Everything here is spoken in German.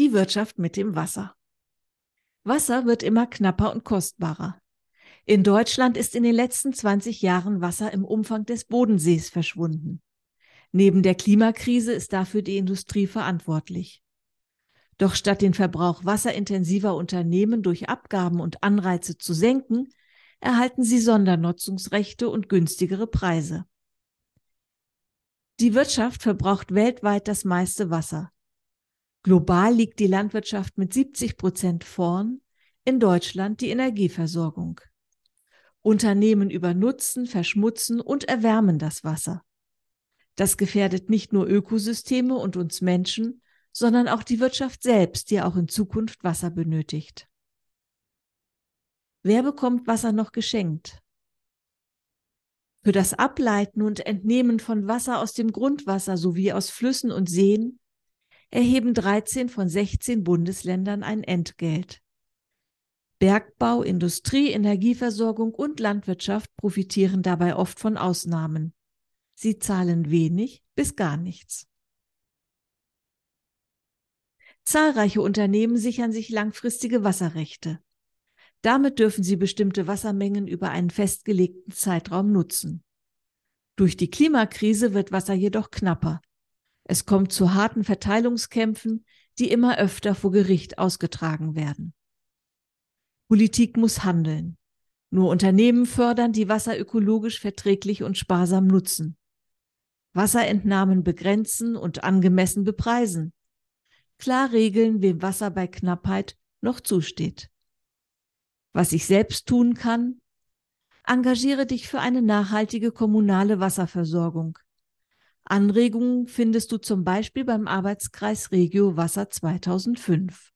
Die Wirtschaft mit dem Wasser. Wasser wird immer knapper und kostbarer. In Deutschland ist in den letzten 20 Jahren Wasser im Umfang des Bodensees verschwunden. Neben der Klimakrise ist dafür die Industrie verantwortlich. Doch statt den Verbrauch wasserintensiver Unternehmen durch Abgaben und Anreize zu senken, erhalten sie Sondernutzungsrechte und günstigere Preise. Die Wirtschaft verbraucht weltweit das meiste Wasser. Global liegt die Landwirtschaft mit 70 Prozent vorn, in Deutschland die Energieversorgung. Unternehmen übernutzen, verschmutzen und erwärmen das Wasser. Das gefährdet nicht nur Ökosysteme und uns Menschen, sondern auch die Wirtschaft selbst, die auch in Zukunft Wasser benötigt. Wer bekommt Wasser noch geschenkt? Für das Ableiten und Entnehmen von Wasser aus dem Grundwasser sowie aus Flüssen und Seen erheben 13 von 16 Bundesländern ein Entgelt. Bergbau, Industrie, Energieversorgung und Landwirtschaft profitieren dabei oft von Ausnahmen. Sie zahlen wenig bis gar nichts. Zahlreiche Unternehmen sichern sich langfristige Wasserrechte. Damit dürfen sie bestimmte Wassermengen über einen festgelegten Zeitraum nutzen. Durch die Klimakrise wird Wasser jedoch knapper. Es kommt zu harten Verteilungskämpfen, die immer öfter vor Gericht ausgetragen werden. Politik muss handeln. Nur Unternehmen fördern, die Wasser ökologisch verträglich und sparsam nutzen. Wasserentnahmen begrenzen und angemessen bepreisen. Klar regeln, wem Wasser bei Knappheit noch zusteht. Was ich selbst tun kann? Engagiere dich für eine nachhaltige kommunale Wasserversorgung. Anregungen findest du zum Beispiel beim Arbeitskreis Regio Wasser 2005.